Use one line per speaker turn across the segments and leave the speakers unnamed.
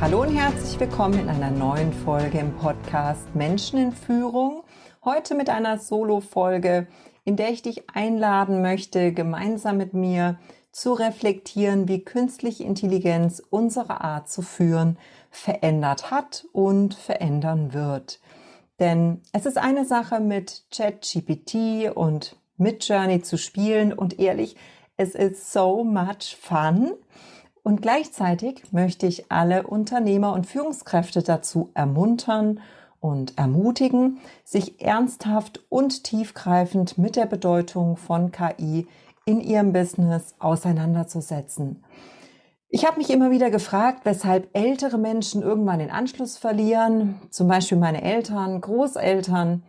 Hallo und herzlich willkommen in einer neuen Folge im Podcast Menschen in Führung. Heute mit einer Solo-Folge, in der ich dich einladen möchte, gemeinsam mit mir zu reflektieren, wie künstliche Intelligenz unsere Art zu führen verändert hat und verändern wird. Denn es ist eine Sache mit ChatGPT und mit Journey zu spielen und ehrlich, es ist so much fun. Und gleichzeitig möchte ich alle Unternehmer und Führungskräfte dazu ermuntern und ermutigen, sich ernsthaft und tiefgreifend mit der Bedeutung von KI in ihrem Business auseinanderzusetzen. Ich habe mich immer wieder gefragt, weshalb ältere Menschen irgendwann den Anschluss verlieren, zum Beispiel meine Eltern, Großeltern,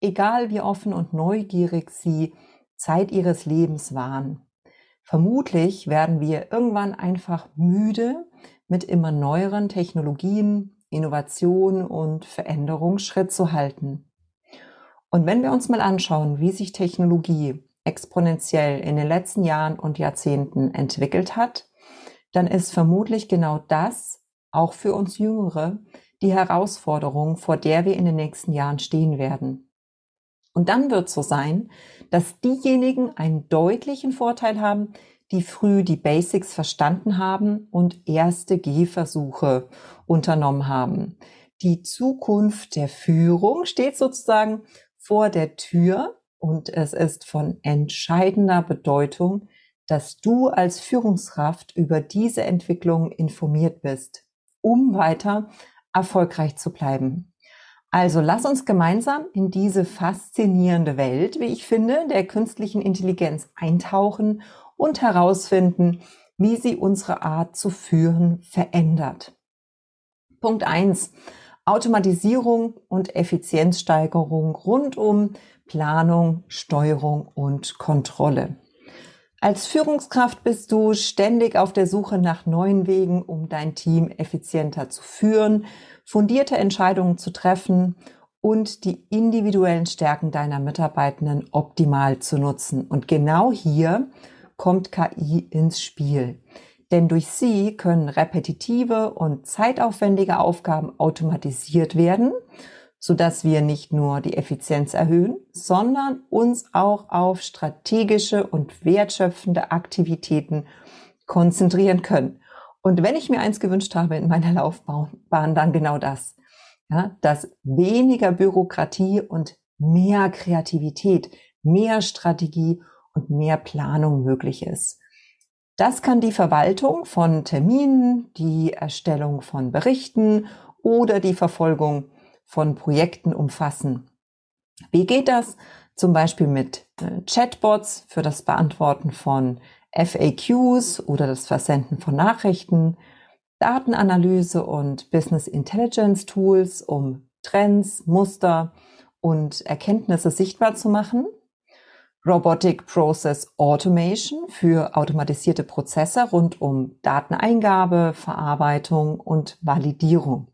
egal wie offen und neugierig sie Zeit ihres Lebens waren. Vermutlich werden wir irgendwann einfach müde, mit immer neueren Technologien, Innovation und Veränderung Schritt zu halten. Und wenn wir uns mal anschauen, wie sich Technologie exponentiell in den letzten Jahren und Jahrzehnten entwickelt hat, dann ist vermutlich genau das auch für uns Jüngere die Herausforderung, vor der wir in den nächsten Jahren stehen werden. Und dann wird so sein, dass diejenigen einen deutlichen Vorteil haben, die früh die Basics verstanden haben und erste Gehversuche unternommen haben. Die Zukunft der Führung steht sozusagen vor der Tür und es ist von entscheidender Bedeutung, dass du als Führungskraft über diese Entwicklung informiert bist, um weiter erfolgreich zu bleiben. Also lass uns gemeinsam in diese faszinierende Welt, wie ich finde, der künstlichen Intelligenz eintauchen und herausfinden, wie sie unsere Art zu führen verändert. Punkt eins: Automatisierung und Effizienzsteigerung rund um Planung, Steuerung und Kontrolle. Als Führungskraft bist du ständig auf der Suche nach neuen Wegen, um dein Team effizienter zu führen fundierte Entscheidungen zu treffen und die individuellen Stärken deiner Mitarbeitenden optimal zu nutzen. Und genau hier kommt KI ins Spiel. Denn durch sie können repetitive und zeitaufwendige Aufgaben automatisiert werden, sodass wir nicht nur die Effizienz erhöhen, sondern uns auch auf strategische und wertschöpfende Aktivitäten konzentrieren können. Und wenn ich mir eins gewünscht habe in meiner Laufbahn, dann genau das. Ja, dass weniger Bürokratie und mehr Kreativität, mehr Strategie und mehr Planung möglich ist. Das kann die Verwaltung von Terminen, die Erstellung von Berichten oder die Verfolgung von Projekten umfassen. Wie geht das? Zum Beispiel mit äh, Chatbots für das Beantworten von FAQs oder das Versenden von Nachrichten, Datenanalyse und Business Intelligence Tools, um Trends, Muster und Erkenntnisse sichtbar zu machen. Robotic Process Automation für automatisierte Prozesse rund um Dateneingabe, Verarbeitung und Validierung.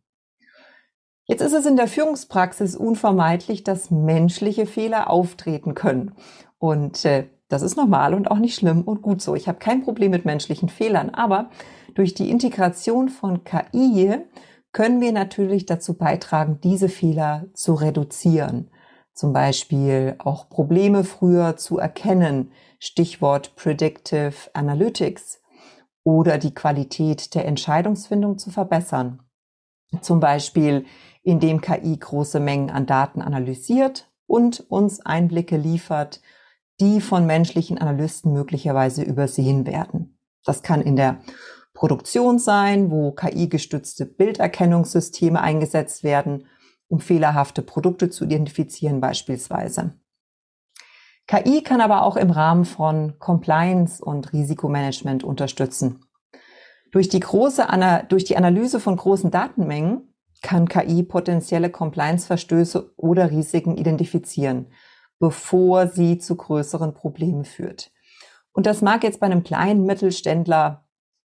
Jetzt ist es in der Führungspraxis unvermeidlich, dass menschliche Fehler auftreten können. Und äh, das ist normal und auch nicht schlimm und gut so. Ich habe kein Problem mit menschlichen Fehlern, aber durch die Integration von KI können wir natürlich dazu beitragen, diese Fehler zu reduzieren. Zum Beispiel auch Probleme früher zu erkennen, Stichwort Predictive Analytics, oder die Qualität der Entscheidungsfindung zu verbessern. Zum Beispiel, indem KI große Mengen an Daten analysiert und uns Einblicke liefert, die von menschlichen Analysten möglicherweise übersehen werden. Das kann in der Produktion sein, wo KI-gestützte Bilderkennungssysteme eingesetzt werden, um fehlerhafte Produkte zu identifizieren beispielsweise. KI kann aber auch im Rahmen von Compliance und Risikomanagement unterstützen. Durch die große, durch die Analyse von großen Datenmengen kann KI potenzielle Compliance-Verstöße oder Risiken identifizieren, bevor sie zu größeren Problemen führt. Und das mag jetzt bei einem kleinen Mittelständler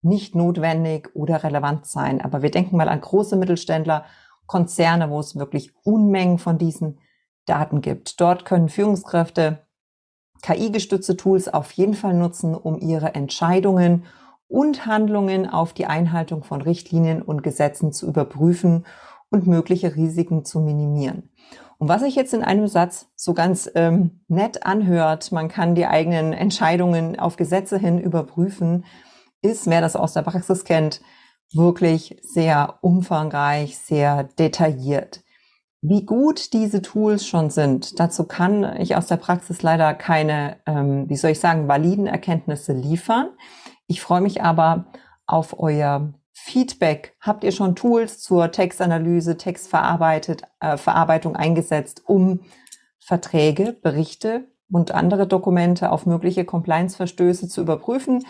nicht notwendig oder relevant sein, aber wir denken mal an große Mittelständler, Konzerne, wo es wirklich Unmengen von diesen Daten gibt. Dort können Führungskräfte KI-gestützte Tools auf jeden Fall nutzen, um ihre Entscheidungen und Handlungen auf die Einhaltung von Richtlinien und Gesetzen zu überprüfen und mögliche Risiken zu minimieren. Und was sich jetzt in einem Satz so ganz ähm, nett anhört, man kann die eigenen Entscheidungen auf Gesetze hin überprüfen, ist, wer das aus der Praxis kennt, wirklich sehr umfangreich, sehr detailliert. Wie gut diese Tools schon sind, dazu kann ich aus der Praxis leider keine, ähm, wie soll ich sagen, validen Erkenntnisse liefern. Ich freue mich aber auf euer Feedback. Habt ihr schon Tools zur Textanalyse, Textverarbeitet, äh, eingesetzt, um Verträge, Berichte und andere Dokumente auf mögliche Compliance-Verstöße zu überprüfen?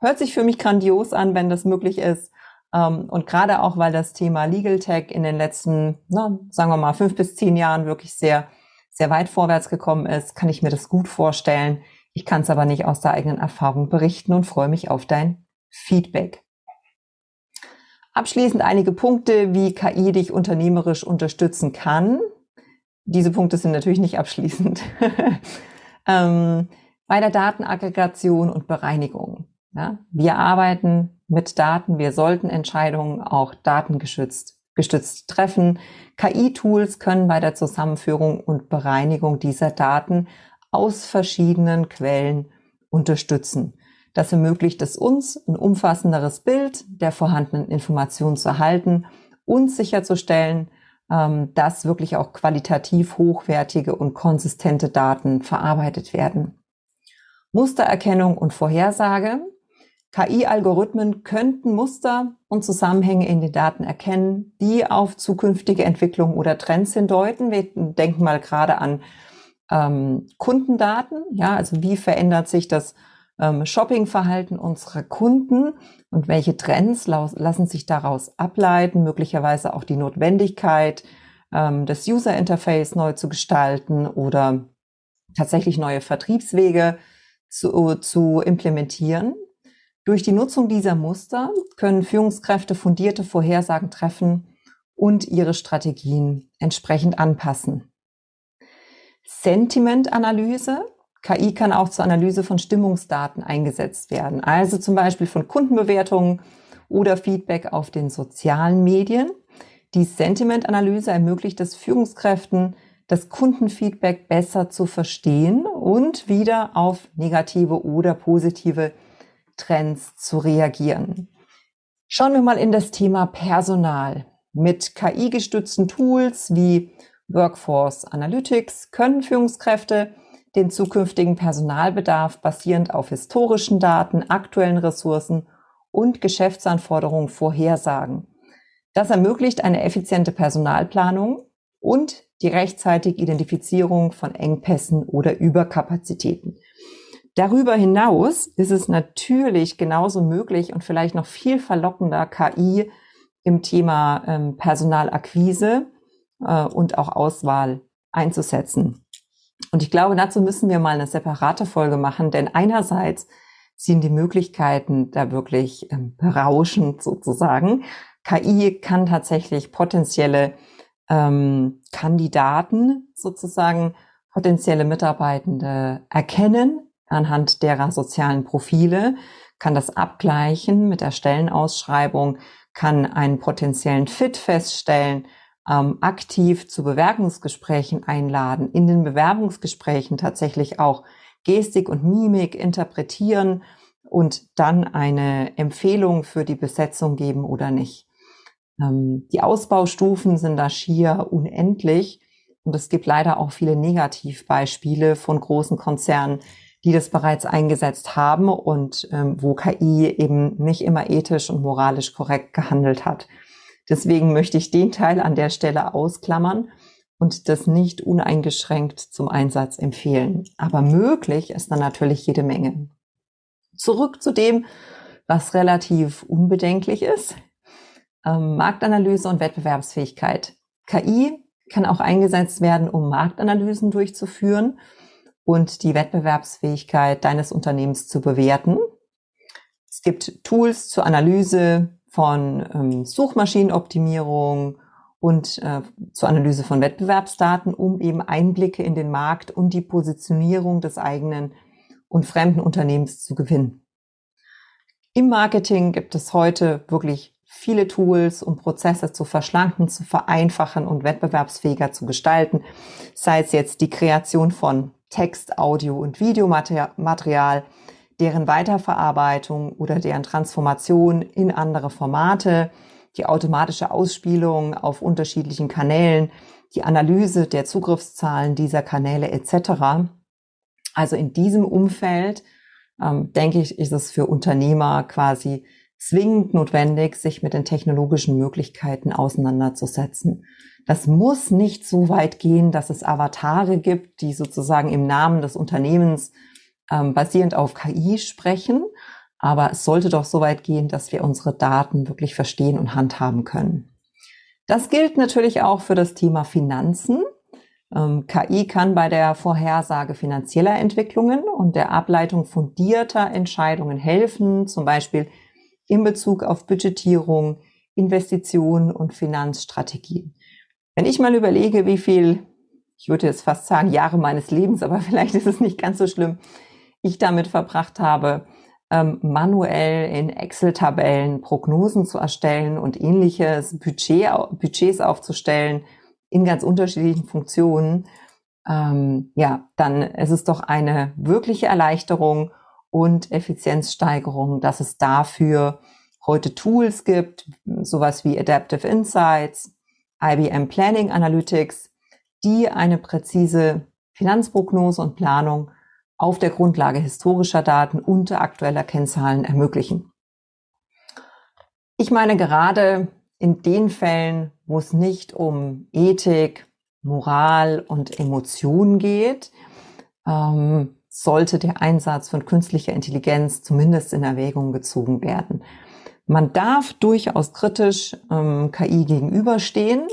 Hört sich für mich grandios an, wenn das möglich ist. Ähm, und gerade auch, weil das Thema Legal Tech in den letzten, na, sagen wir mal, fünf bis zehn Jahren wirklich sehr, sehr weit vorwärts gekommen ist, kann ich mir das gut vorstellen. Ich kann es aber nicht aus der eigenen Erfahrung berichten und freue mich auf dein Feedback. Abschließend einige Punkte, wie KI dich unternehmerisch unterstützen kann. Diese Punkte sind natürlich nicht abschließend. ähm, bei der Datenaggregation und Bereinigung. Ja, wir arbeiten mit Daten. Wir sollten Entscheidungen auch datengestützt gestützt treffen. KI-Tools können bei der Zusammenführung und Bereinigung dieser Daten aus verschiedenen Quellen unterstützen. Das ermöglicht es uns, ein umfassenderes Bild der vorhandenen Informationen zu erhalten und sicherzustellen, ähm, dass wirklich auch qualitativ hochwertige und konsistente Daten verarbeitet werden. Mustererkennung und Vorhersage KI-Algorithmen könnten Muster und Zusammenhänge in den Daten erkennen, die auf zukünftige Entwicklungen oder Trends hindeuten. Wir denken mal gerade an ähm, Kundendaten. Ja, also wie verändert sich das ähm, Shoppingverhalten unserer Kunden und welche Trends lassen sich daraus ableiten? Möglicherweise auch die Notwendigkeit, ähm, das User Interface neu zu gestalten oder tatsächlich neue Vertriebswege zu, zu implementieren. Durch die Nutzung dieser Muster können Führungskräfte fundierte Vorhersagen treffen und ihre Strategien entsprechend anpassen. Sentimentanalyse. KI kann auch zur Analyse von Stimmungsdaten eingesetzt werden, also zum Beispiel von Kundenbewertungen oder Feedback auf den sozialen Medien. Die Sentimentanalyse ermöglicht es Führungskräften, das Kundenfeedback besser zu verstehen und wieder auf negative oder positive Trends zu reagieren. Schauen wir mal in das Thema Personal. Mit KI-gestützten Tools wie Workforce Analytics können Führungskräfte den zukünftigen Personalbedarf basierend auf historischen Daten, aktuellen Ressourcen und Geschäftsanforderungen vorhersagen. Das ermöglicht eine effiziente Personalplanung und die rechtzeitige Identifizierung von Engpässen oder Überkapazitäten. Darüber hinaus ist es natürlich genauso möglich und vielleicht noch viel verlockender, KI im Thema ähm, Personalakquise äh, und auch Auswahl einzusetzen. Und ich glaube, dazu müssen wir mal eine separate Folge machen, denn einerseits sind die Möglichkeiten da wirklich ähm, berauschend sozusagen. KI kann tatsächlich potenzielle ähm, Kandidaten sozusagen, potenzielle Mitarbeitende erkennen, anhand derer sozialen Profile, kann das abgleichen mit der Stellenausschreibung, kann einen potenziellen Fit feststellen, ähm, aktiv zu Bewerbungsgesprächen einladen, in den Bewerbungsgesprächen tatsächlich auch Gestik und Mimik interpretieren und dann eine Empfehlung für die Besetzung geben oder nicht. Ähm, die Ausbaustufen sind da schier unendlich und es gibt leider auch viele Negativbeispiele von großen Konzernen, die das bereits eingesetzt haben und ähm, wo KI eben nicht immer ethisch und moralisch korrekt gehandelt hat. Deswegen möchte ich den Teil an der Stelle ausklammern und das nicht uneingeschränkt zum Einsatz empfehlen. Aber möglich ist dann natürlich jede Menge. Zurück zu dem, was relativ unbedenklich ist. ähm, Marktanalyse und Wettbewerbsfähigkeit. KI kann auch eingesetzt werden, um Marktanalysen durchzuführen und die Wettbewerbsfähigkeit deines Unternehmens zu bewerten. Es gibt Tools zur Analyse von ähm, Suchmaschinenoptimierung und äh, zur Analyse von Wettbewerbsdaten, um eben Einblicke in den Markt und die Positionierung des eigenen und fremden Unternehmens zu gewinnen. Im Marketing gibt es heute wirklich viele Tools, um Prozesse zu verschlanken, zu vereinfachen und wettbewerbsfähiger zu gestalten. Sei es jetzt die Kreation von Text, Audio und Videomaterial, deren Weiterverarbeitung oder deren Transformation in andere Formate, die automatische Ausspielung auf unterschiedlichen Kanälen, die Analyse der Zugriffszahlen dieser Kanäle etc. Also in diesem Umfeld, ähm, denke ich, ist es für Unternehmer quasi zwingend notwendig, sich mit den technologischen Möglichkeiten auseinanderzusetzen. Das muss nicht so weit gehen, dass es Avatare gibt, die sozusagen im Namen des Unternehmens ähm, basierend auf KI sprechen. Aber es sollte doch so weit gehen, dass wir unsere Daten wirklich verstehen und handhaben können. Das gilt natürlich auch für das Thema Finanzen. Ähm, KI kann bei der Vorhersage finanzieller Entwicklungen und der Ableitung fundierter Entscheidungen helfen, zum Beispiel in Bezug auf Budgetierung, Investitionen und Finanzstrategien. Wenn ich mal überlege, wie viel, ich würde jetzt fast sagen Jahre meines Lebens, aber vielleicht ist es nicht ganz so schlimm, ich damit verbracht habe, ähm, manuell in Excel-Tabellen Prognosen zu erstellen und ähnliches, Budget, Budgets aufzustellen in ganz unterschiedlichen Funktionen, ähm, ja, dann ist es doch eine wirkliche Erleichterung und Effizienzsteigerung, dass es dafür heute Tools gibt, sowas wie Adaptive Insights, IBM Planning Analytics, die eine präzise Finanzprognose und Planung auf der Grundlage historischer Daten und aktueller Kennzahlen ermöglichen. Ich meine gerade in den Fällen, wo es nicht um Ethik, Moral und Emotionen geht, ähm, sollte der Einsatz von künstlicher Intelligenz zumindest in Erwägung gezogen werden. Man darf durchaus kritisch ähm, KI gegenüberstehen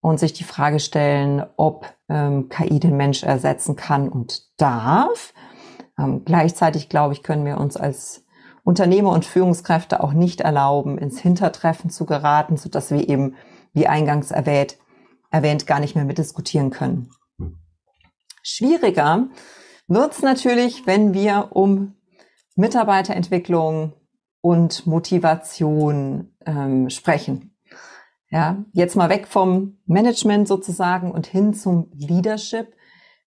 und sich die Frage stellen, ob ähm, KI den Mensch ersetzen kann und darf. Ähm, gleichzeitig, glaube ich, können wir uns als Unternehmer und Führungskräfte auch nicht erlauben, ins Hintertreffen zu geraten, so dass wir eben, wie eingangs erwähnt, erwähnt gar nicht mehr mitdiskutieren können. Schwieriger wird es natürlich, wenn wir um Mitarbeiterentwicklung und Motivation ähm, sprechen. Ja, jetzt mal weg vom Management sozusagen und hin zum Leadership.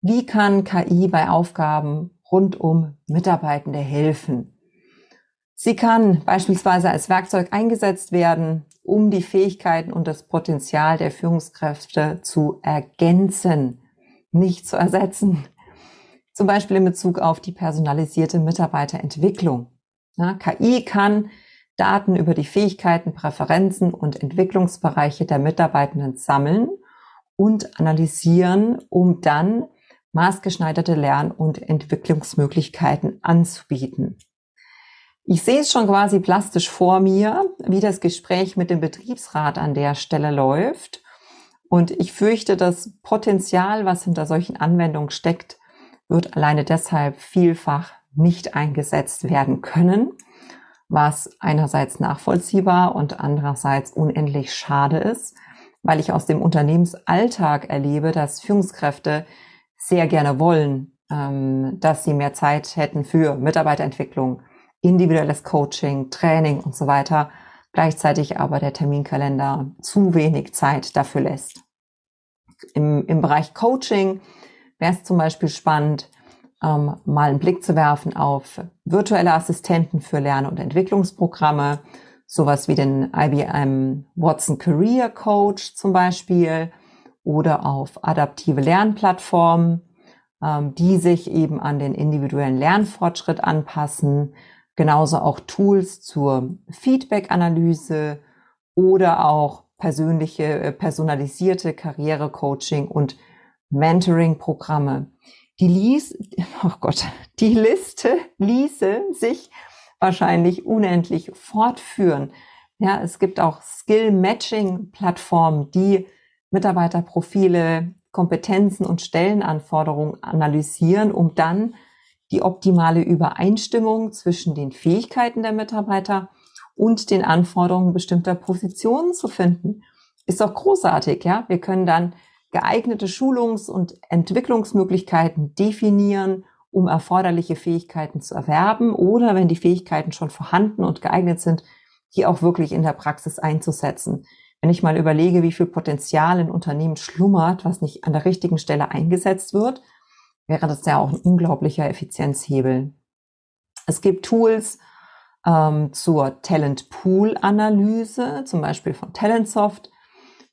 Wie kann KI bei Aufgaben rund um Mitarbeitende helfen? Sie kann beispielsweise als Werkzeug eingesetzt werden, um die Fähigkeiten und das Potenzial der Führungskräfte zu ergänzen, nicht zu ersetzen. Zum Beispiel in Bezug auf die personalisierte Mitarbeiterentwicklung. Ja, KI kann Daten über die Fähigkeiten, Präferenzen und Entwicklungsbereiche der Mitarbeitenden sammeln und analysieren, um dann maßgeschneiderte Lern- und Entwicklungsmöglichkeiten anzubieten. Ich sehe es schon quasi plastisch vor mir, wie das Gespräch mit dem Betriebsrat an der Stelle läuft. Und ich fürchte, das Potenzial, was hinter solchen Anwendungen steckt, wird alleine deshalb vielfach nicht eingesetzt werden können, was einerseits nachvollziehbar und andererseits unendlich schade ist, weil ich aus dem Unternehmensalltag erlebe, dass Führungskräfte sehr gerne wollen, ähm, dass sie mehr Zeit hätten für Mitarbeiterentwicklung, individuelles Coaching, Training und so weiter, gleichzeitig aber der Terminkalender zu wenig Zeit dafür lässt. Im, im Bereich Coaching wäre es zum Beispiel spannend, ähm, mal einen Blick zu werfen auf virtuelle Assistenten für Lern- und Entwicklungsprogramme, sowas wie den IBM Watson Career Coach zum Beispiel oder auf adaptive Lernplattformen, ähm, die sich eben an den individuellen Lernfortschritt anpassen, genauso auch Tools zur Feedback-Analyse oder auch persönliche, äh, personalisierte Karrierecoaching und Mentoring-Programme. Die ließ, oh Gott, die Liste ließe sich wahrscheinlich unendlich fortführen. Ja, es gibt auch Skill-Matching-Plattformen, die Mitarbeiterprofile, Kompetenzen und Stellenanforderungen analysieren, um dann die optimale Übereinstimmung zwischen den Fähigkeiten der Mitarbeiter und den Anforderungen bestimmter Positionen zu finden. Ist doch großartig, ja? Wir können dann geeignete Schulungs- und Entwicklungsmöglichkeiten definieren, um erforderliche Fähigkeiten zu erwerben oder wenn die Fähigkeiten schon vorhanden und geeignet sind, die auch wirklich in der Praxis einzusetzen. Wenn ich mal überlege, wie viel Potenzial in Unternehmen schlummert, was nicht an der richtigen Stelle eingesetzt wird, wäre das ja auch ein unglaublicher Effizienzhebel. Es gibt Tools ähm, zur Talent Pool Analyse, zum Beispiel von Talentsoft,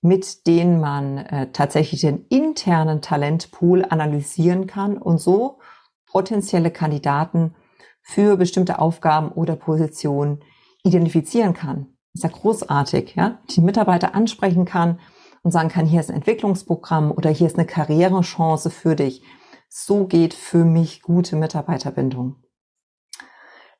mit denen man äh, tatsächlich den internen Talentpool analysieren kann und so potenzielle Kandidaten für bestimmte Aufgaben oder Positionen identifizieren kann. ist ja großartig, ja? Die Mitarbeiter ansprechen kann und sagen kann, hier ist ein Entwicklungsprogramm oder hier ist eine Karrierechance für dich. So geht für mich gute Mitarbeiterbindung.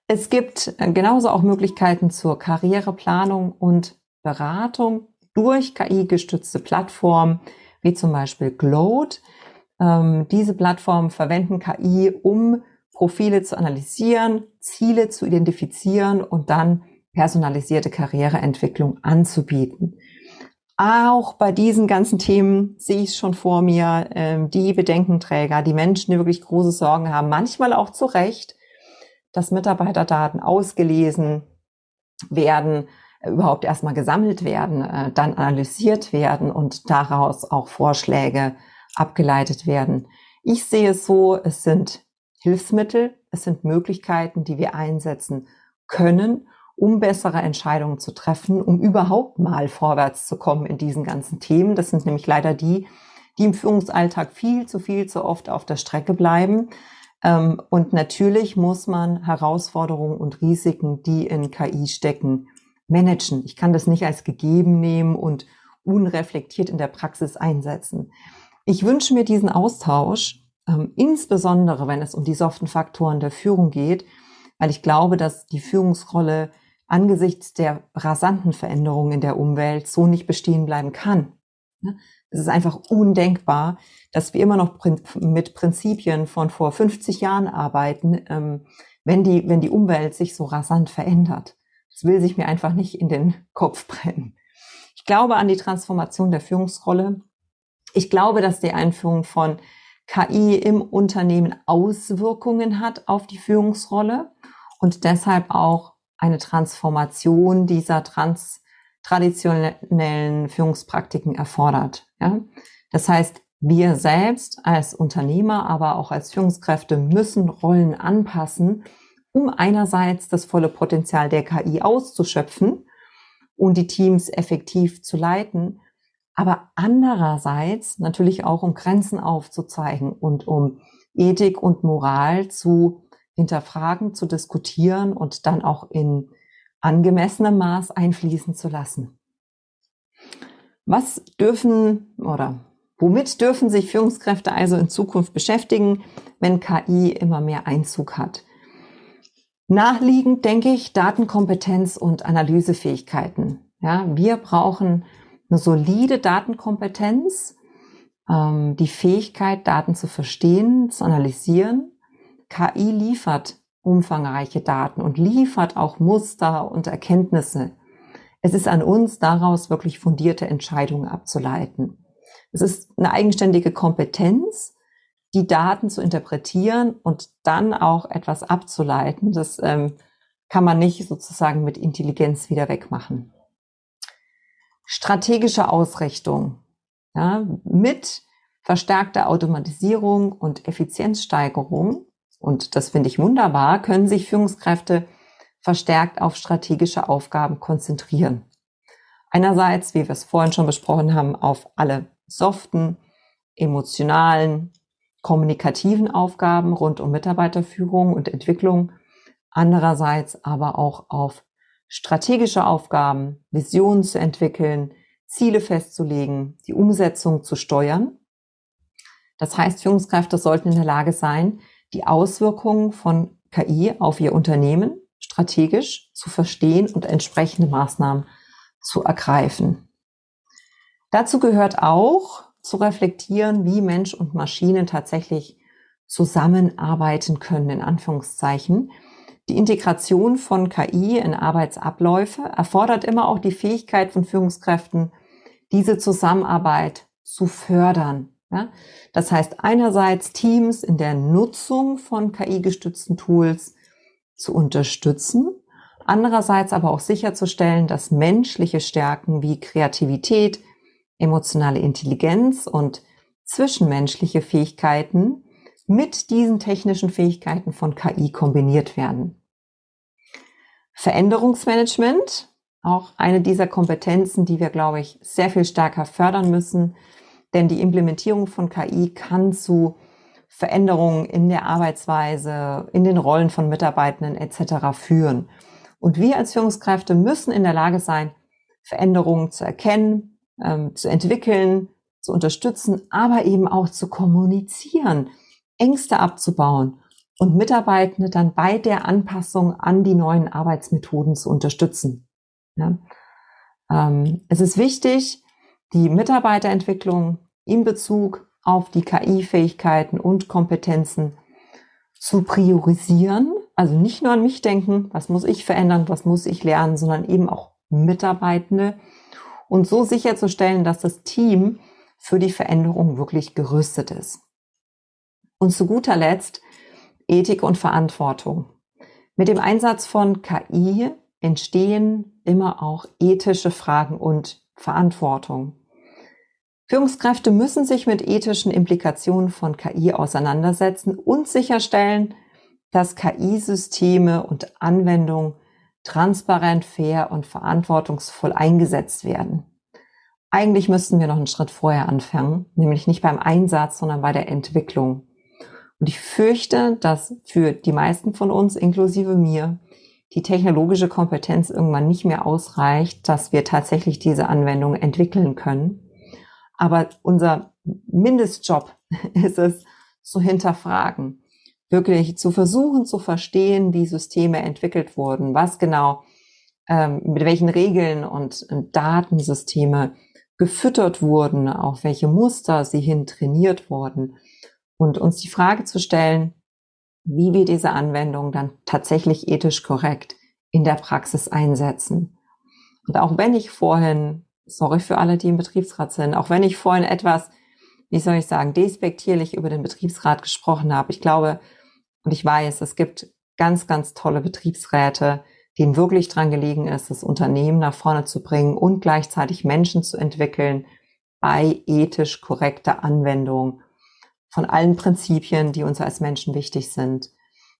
Es gibt äh, genauso auch Möglichkeiten zur Karriereplanung und Beratung durch KI-gestützte Plattformen, wie zum Beispiel Gloat. Ähm, diese Plattformen verwenden KI, um Profile zu analysieren, Ziele zu identifizieren und dann personalisierte Karriereentwicklung anzubieten. Auch bei diesen ganzen Themen sehe ich schon vor mir, ähm, die Bedenkenträger, die Menschen, die wirklich große Sorgen haben, manchmal auch zu Recht, dass Mitarbeiterdaten ausgelesen werden, äh, überhaupt erstmal gesammelt werden, äh, dann analysiert werden und daraus auch Vorschläge abgeleitet werden. Ich sehe es so, es sind Hilfsmittel, es sind Möglichkeiten, die wir einsetzen können, um bessere Entscheidungen zu treffen, um überhaupt mal vorwärts zu kommen in diesen ganzen Themen. Das sind nämlich leider die, die im Führungsalltag viel zu viel zu oft auf der Strecke bleiben. Ähm, und natürlich muss man Herausforderungen und Risiken, die in KI stecken, managen. Ich kann das nicht als gegeben nehmen und unreflektiert in der Praxis einsetzen. Ich wünsche mir diesen Austausch, ähm, insbesondere wenn es um die soften Faktoren der Führung geht, weil ich glaube, dass die Führungsrolle angesichts der rasanten Veränderungen in der Umwelt so nicht bestehen bleiben kann. Es ist einfach undenkbar, dass wir immer noch mit Prinzipien von vor 50 Jahren arbeiten, ähm, wenn die, wenn die Umwelt sich so rasant verändert. Das will sich mir einfach nicht in den Kopf brennen. Ich glaube an die Transformation der Führungsrolle. Ich glaube, dass die Einführung von KI im Unternehmen Auswirkungen hat auf die Führungsrolle und deshalb auch eine Transformation dieser trans traditionellen Führungspraktiken erfordert. Ja? Das heißt, wir selbst als Unternehmer, aber auch als Führungskräfte müssen Rollen anpassen, um einerseits das volle Potenzial der KI auszuschöpfen und die Teams effektiv zu leiten, aber andererseits natürlich auch um Grenzen aufzuzeigen und um Ethik und Moral zu hinterfragen, zu diskutieren und dann auch in angemessenem Maß einfließen zu lassen. Was dürfen oder womit dürfen sich Führungskräfte also in Zukunft beschäftigen, wenn KI immer mehr Einzug hat? Nachliegend denke ich Datenkompetenz und Analysefähigkeiten. Ja, wir brauchen eine solide Datenkompetenz, ähm, die Fähigkeit, Daten zu verstehen, zu analysieren KI liefert umfangreiche Daten und liefert auch Muster und Erkenntnisse. Es ist an uns, daraus wirklich fundierte Entscheidungen abzuleiten. Es ist eine eigenständige Kompetenz, die Daten zu interpretieren und dann auch etwas abzuleiten. Das ähm, kann man nicht sozusagen mit Intelligenz wieder wegmachen. Strategische Ausrichtung. Ja, mit verstärkter Automatisierung und Effizienzsteigerung und das finde ich wunderbar, können sich Führungskräfte verstärkt auf strategische Aufgaben konzentrieren. Einerseits, wie wir es vorhin schon besprochen haben, auf alle soften, emotionalen, kommunikativen Aufgaben rund um Mitarbeiterführung und Entwicklung. Andererseits aber auch auf strategische Aufgaben, Visionen zu entwickeln, Ziele festzulegen, die Umsetzung zu steuern. Das heißt, Führungskräfte sollten in der Lage sein, die Auswirkungen von KI auf ihr Unternehmen strategisch zu verstehen und entsprechende Maßnahmen zu ergreifen. Dazu gehört auch zu reflektieren, wie Mensch und Maschine tatsächlich zusammenarbeiten können, in Anführungszeichen. Die Integration von KI in Arbeitsabläufe erfordert immer auch die Fähigkeit von Führungskräften, diese Zusammenarbeit zu fördern. Ja? Das heißt einerseits Teams in der Nutzung von KI-gestützten Tools zu unterstützen, andererseits aber auch sicherzustellen, dass menschliche Stärken wie Kreativität, emotionale Intelligenz und zwischenmenschliche Fähigkeiten mit diesen technischen Fähigkeiten von KI kombiniert werden. Veränderungsmanagement, auch eine dieser Kompetenzen, die wir, glaube ich, sehr viel stärker fördern müssen, denn die Implementierung von KI kann zu Veränderungen in der Arbeitsweise, in den Rollen von Mitarbeitenden etc. führen. Und wir als Führungskräfte müssen in der Lage sein, Veränderungen zu erkennen, ähm, zu entwickeln, zu unterstützen, aber eben auch zu kommunizieren, Ängste abzubauen und Mitarbeitende dann bei der Anpassung an die neuen Arbeitsmethoden zu unterstützen. Ja? Ähm, es ist wichtig, die Mitarbeiterentwicklung in Bezug auf die KI-Fähigkeiten und Kompetenzen zu priorisieren. Also nicht nur an mich denken, was muss ich verändern, was muss ich lernen, sondern eben auch Mitarbeitende und so sicherzustellen, dass das Team für die Veränderung wirklich gerüstet ist. Und zu guter Letzt Ethik und Verantwortung. Mit dem Einsatz von KI entstehen immer auch ethische Fragen und Verantwortung. Führungskräfte müssen sich mit ethischen Implikationen von KI auseinandersetzen und sicherstellen, dass KI-Systeme und Anwendungen transparent, fair und verantwortungsvoll eingesetzt werden. Eigentlich müssten wir noch einen Schritt vorher anfangen, nämlich nicht beim Einsatz, sondern bei der Entwicklung. Und ich fürchte, dass für die meisten von uns, inklusive mir, die technologische Kompetenz irgendwann nicht mehr ausreicht, dass wir tatsächlich diese Anwendung entwickeln können. Aber unser Mindestjob ist es, zu hinterfragen, wirklich zu versuchen zu verstehen, wie Systeme entwickelt wurden, was genau, ähm, mit welchen Regeln und Datensysteme gefüttert wurden, auf welche Muster sie hin trainiert wurden und uns die Frage zu stellen, wie wir diese Anwendung dann tatsächlich ethisch korrekt in der Praxis einsetzen. Und auch wenn ich vorhin, sorry für alle, die im Betriebsrat sind, auch wenn ich vorhin etwas, wie soll ich sagen, despektierlich über den Betriebsrat gesprochen habe, ich glaube und ich weiß, es gibt ganz, ganz tolle Betriebsräte, denen wirklich dran gelegen ist, das Unternehmen nach vorne zu bringen und gleichzeitig Menschen zu entwickeln bei ethisch korrekter Anwendung von allen Prinzipien, die uns als Menschen wichtig sind.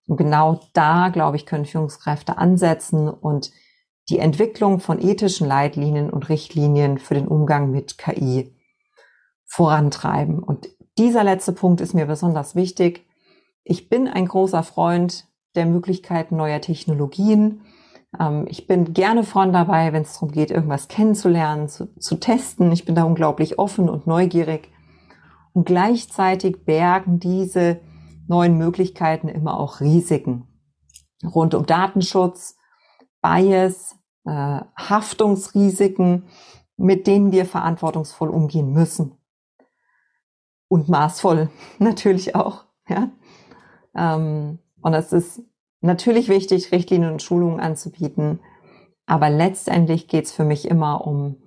Und genau da, glaube ich, können Führungskräfte ansetzen und die Entwicklung von ethischen Leitlinien und Richtlinien für den Umgang mit KI vorantreiben. Und dieser letzte Punkt ist mir besonders wichtig. Ich bin ein großer Freund der Möglichkeiten neuer Technologien. Ähm, ich bin gerne vorn dabei, wenn es darum geht, irgendwas kennenzulernen, zu, zu testen. Ich bin da unglaublich offen und neugierig. Und gleichzeitig bergen diese neuen Möglichkeiten immer auch Risiken rund um Datenschutz, Bias, äh, Haftungsrisiken, mit denen wir verantwortungsvoll umgehen müssen. Und maßvoll natürlich auch. Ja? Ähm, und es ist natürlich wichtig, Richtlinien und Schulungen anzubieten. Aber letztendlich geht es für mich immer um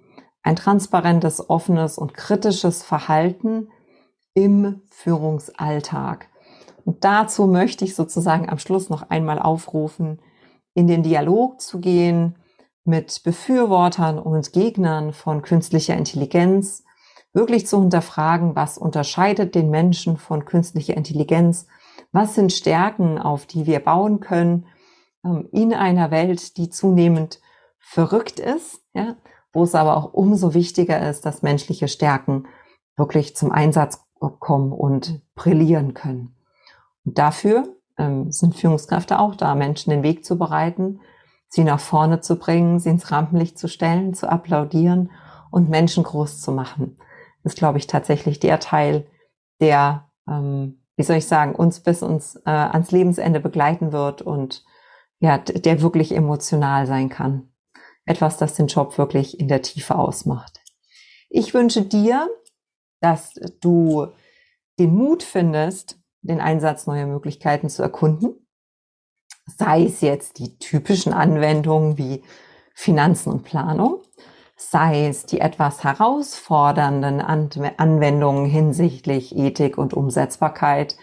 ein transparentes, offenes und kritisches Verhalten im Führungsalltag. Und dazu möchte ich sozusagen am Schluss noch einmal aufrufen, in den Dialog zu gehen mit Befürwortern und Gegnern von künstlicher Intelligenz, wirklich zu hinterfragen, was unterscheidet den Menschen von künstlicher Intelligenz, was sind Stärken, auf die wir bauen können ähm, in einer Welt, die zunehmend verrückt ist, ja, wo es aber auch umso wichtiger ist, dass menschliche Stärken wirklich zum Einsatz kommen und brillieren können. Und dafür ähm, sind Führungskräfte auch da, Menschen den Weg zu bereiten, sie nach vorne zu bringen, sie ins Rampenlicht zu stellen, zu applaudieren und Menschen groß zu machen. Das ist, glaube ich, tatsächlich der Teil, der, ähm, wie soll ich sagen, uns bis uns äh, ans Lebensende begleiten wird und ja, der wirklich emotional sein kann. Etwas, das den Job wirklich in der Tiefe ausmacht. Ich wünsche dir, dass du den Mut findest, den Einsatz neuer Möglichkeiten zu erkunden. Sei es jetzt die typischen Anwendungen wie Finanzen und Planung, sei es die etwas herausfordernden Anwendungen hinsichtlich Ethik und Umsetzbarkeit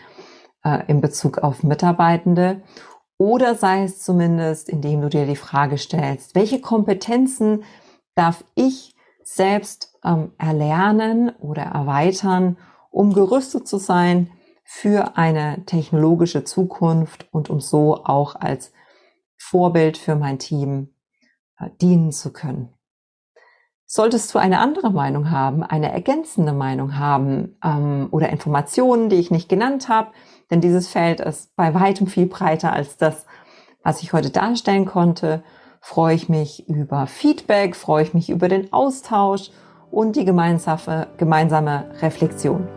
äh, in Bezug auf Mitarbeitende oder sei es zumindest, indem du dir die Frage stellst, welche Kompetenzen darf ich selbst ähm, erlernen oder erweitern, um gerüstet zu sein für eine technologische Zukunft und um so auch als Vorbild für mein Team äh, dienen zu können. Solltest du eine andere Meinung haben, eine ergänzende Meinung haben ähm, oder Informationen, die ich nicht genannt habe, denn dieses Feld ist bei weitem viel breiter als das, was ich heute darstellen konnte, freue ich mich über Feedback, freue ich mich über den Austausch und die gemeinsame, gemeinsame Reflexion.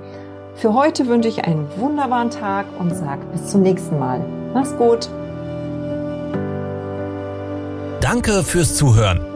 Für heute wünsche ich einen wunderbaren Tag und sage bis zum nächsten Mal. Mach's gut.
Danke fürs Zuhören.